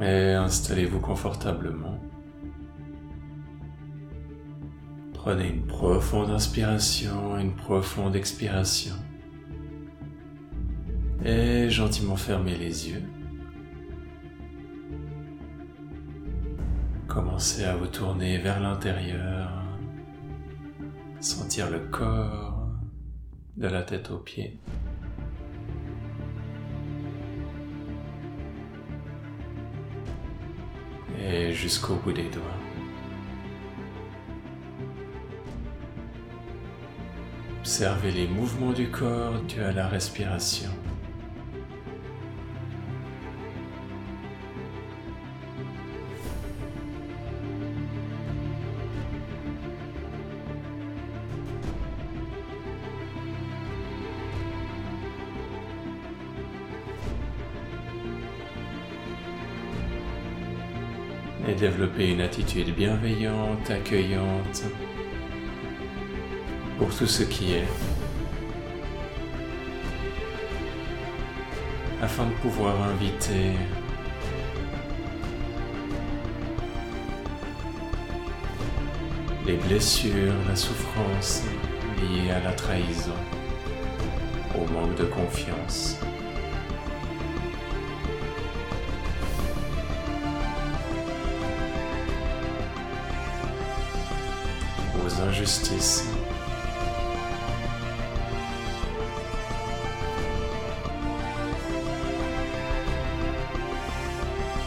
Et installez-vous confortablement. Prenez une profonde inspiration, une profonde expiration. Et gentiment fermez les yeux. Commencez à vous tourner vers l'intérieur, sentir le corps de la tête aux pieds. Et jusqu'au bout des doigts. Observez les mouvements du corps dus à la respiration. Et développer une attitude bienveillante, accueillante pour tout ce qui est, afin de pouvoir inviter les blessures, la souffrance liée à la trahison, au manque de confiance. Aux injustices.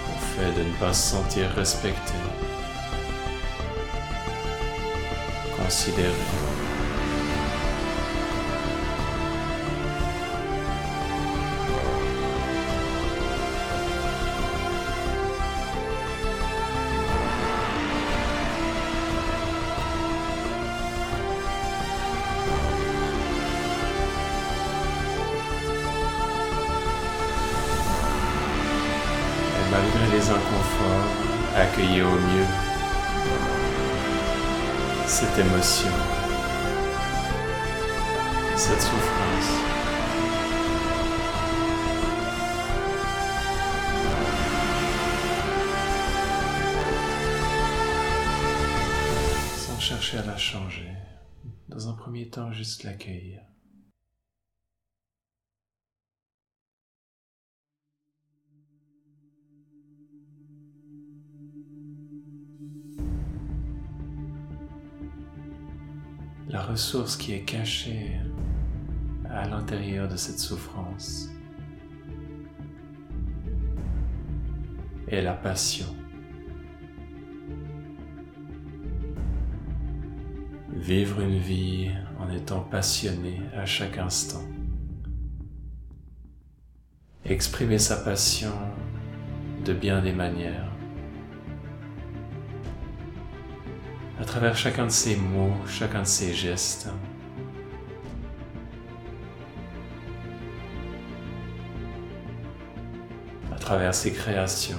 Au fait de ne pas se sentir respecté, considéré. Cette émotion, cette souffrance. Sans chercher à la changer, dans un premier temps juste l'accueillir. La ressource qui est cachée à l'intérieur de cette souffrance est la passion. Vivre une vie en étant passionné à chaque instant. Exprimer sa passion de bien des manières. À travers chacun de ses mots, chacun de ses gestes. à travers ses créations.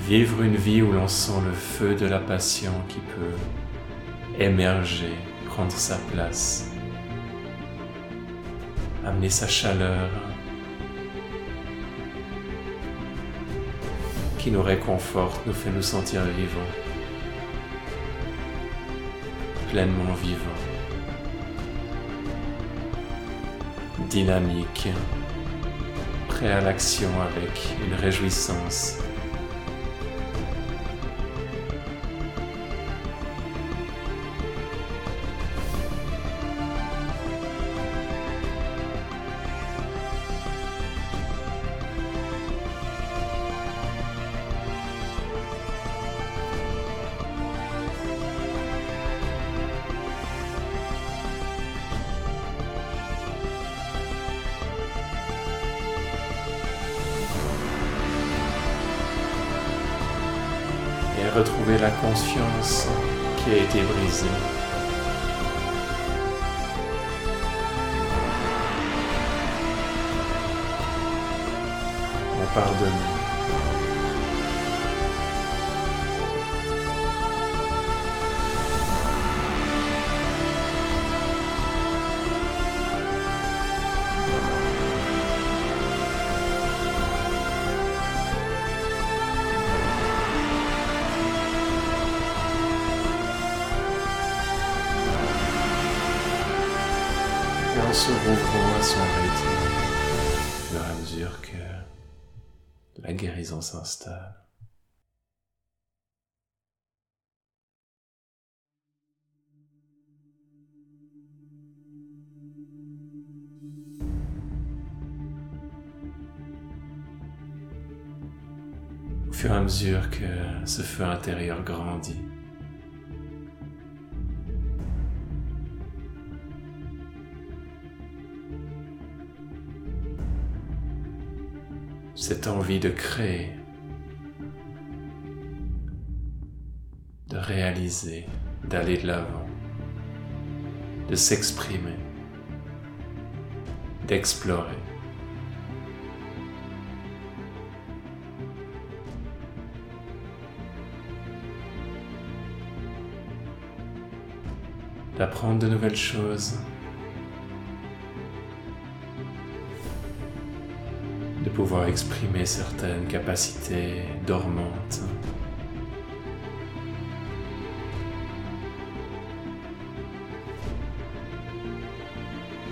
Vivre une vie où l'on sent le feu de la passion qui peut émerger, prendre sa place amener sa chaleur. Qui nous réconforte, nous fait nous sentir vivants, pleinement vivants, dynamiques, prêts à l'action avec une réjouissance. Et retrouver la confiance qui a été brisée. On pardonne. Se rouvrant à son rythme, au fur et à mesure que la guérison s'installe. Au fur et à mesure que ce feu intérieur grandit, cette envie de créer, de réaliser, d'aller de l'avant, de s'exprimer, d'explorer. d'apprendre de nouvelles choses, pouvoir exprimer certaines capacités dormantes.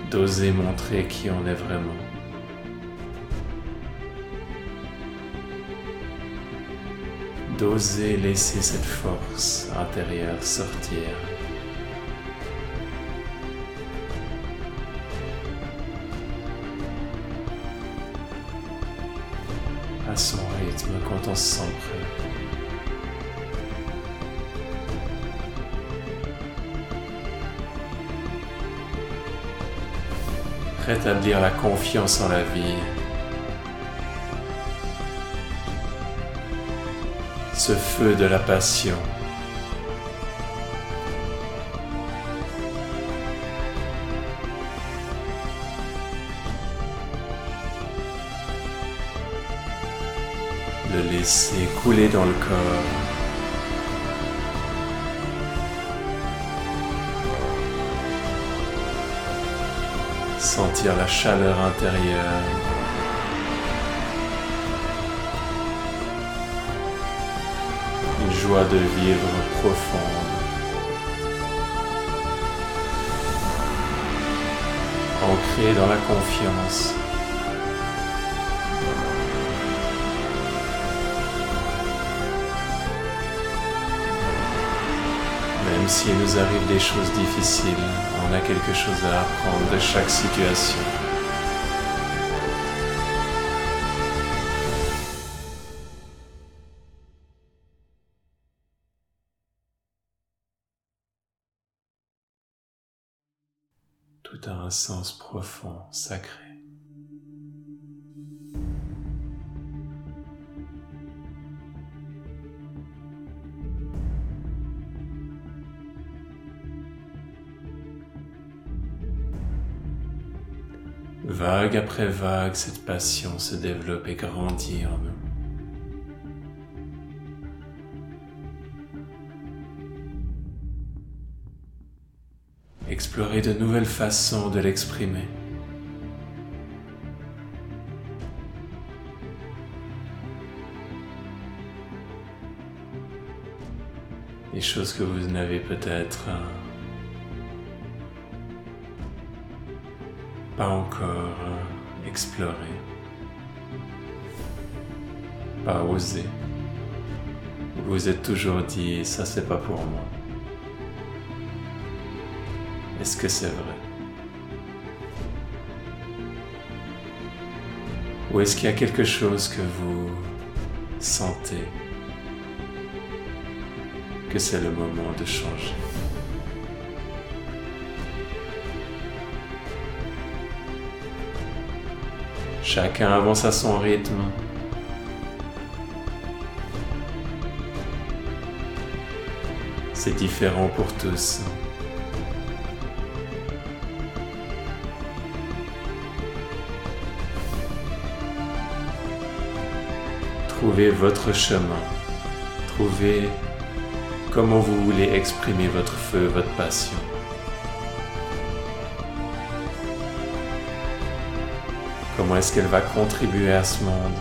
D'oser montrer qui on est vraiment. D'oser laisser cette force intérieure sortir. Se sent prêt. Rétablir la confiance en la vie. Ce feu de la passion. Laisser couler dans le corps. Sentir la chaleur intérieure. Une joie de vivre profonde. Ancrée dans la confiance. Même s'il nous arrive des choses difficiles, on a quelque chose à apprendre de chaque situation. Tout a un sens profond, sacré. Vague après vague, cette passion se développe et grandit en nous. Explorer de nouvelles façons de l'exprimer. Des choses que vous n'avez peut-être pas encore exploré, pas osé. Vous vous êtes toujours dit, ça c'est pas pour moi. Est-ce que c'est vrai? Ou est-ce qu'il y a quelque chose que vous sentez que c'est le moment de changer? Chacun avance à son rythme. C'est différent pour tous. Trouvez votre chemin. Trouvez comment vous voulez exprimer votre feu, votre passion. Comment est-ce qu'elle va contribuer à ce monde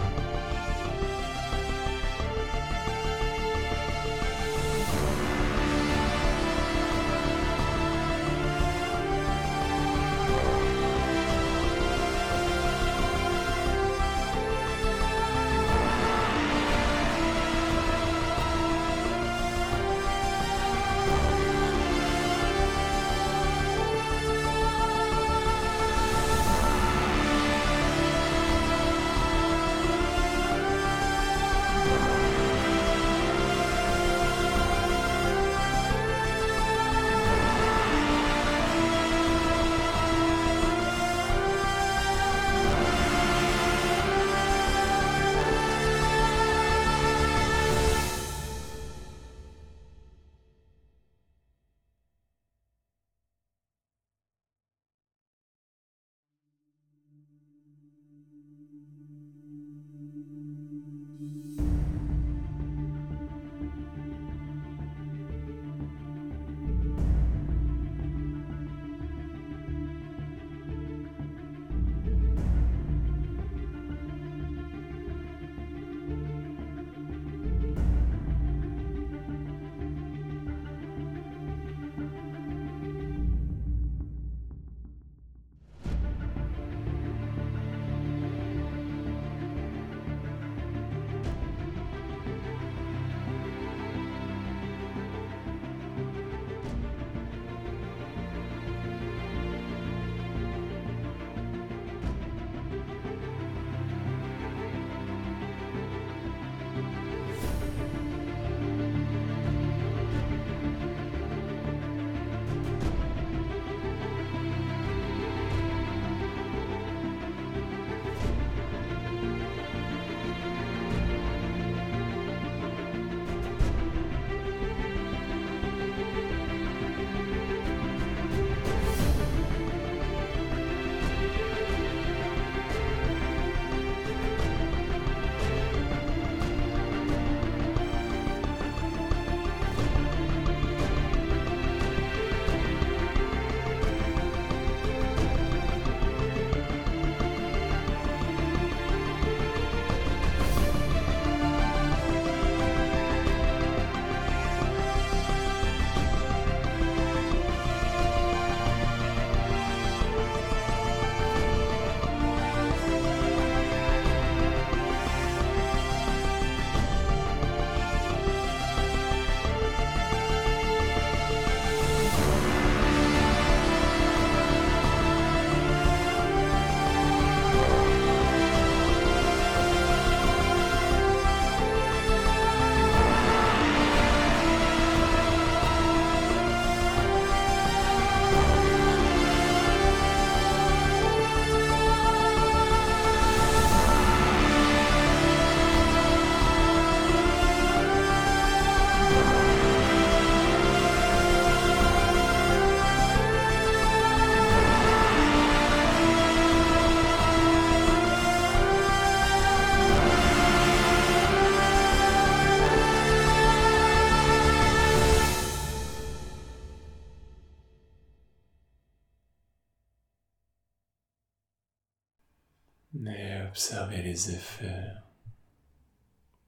Et observez les effets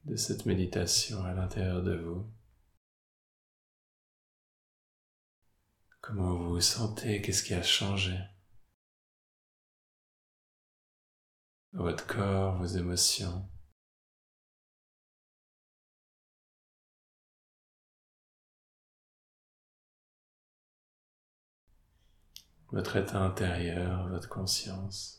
de cette méditation à l'intérieur de vous. Comment vous vous sentez? Qu'est-ce qui a changé? Votre corps, vos émotions? Votre état intérieur, votre conscience?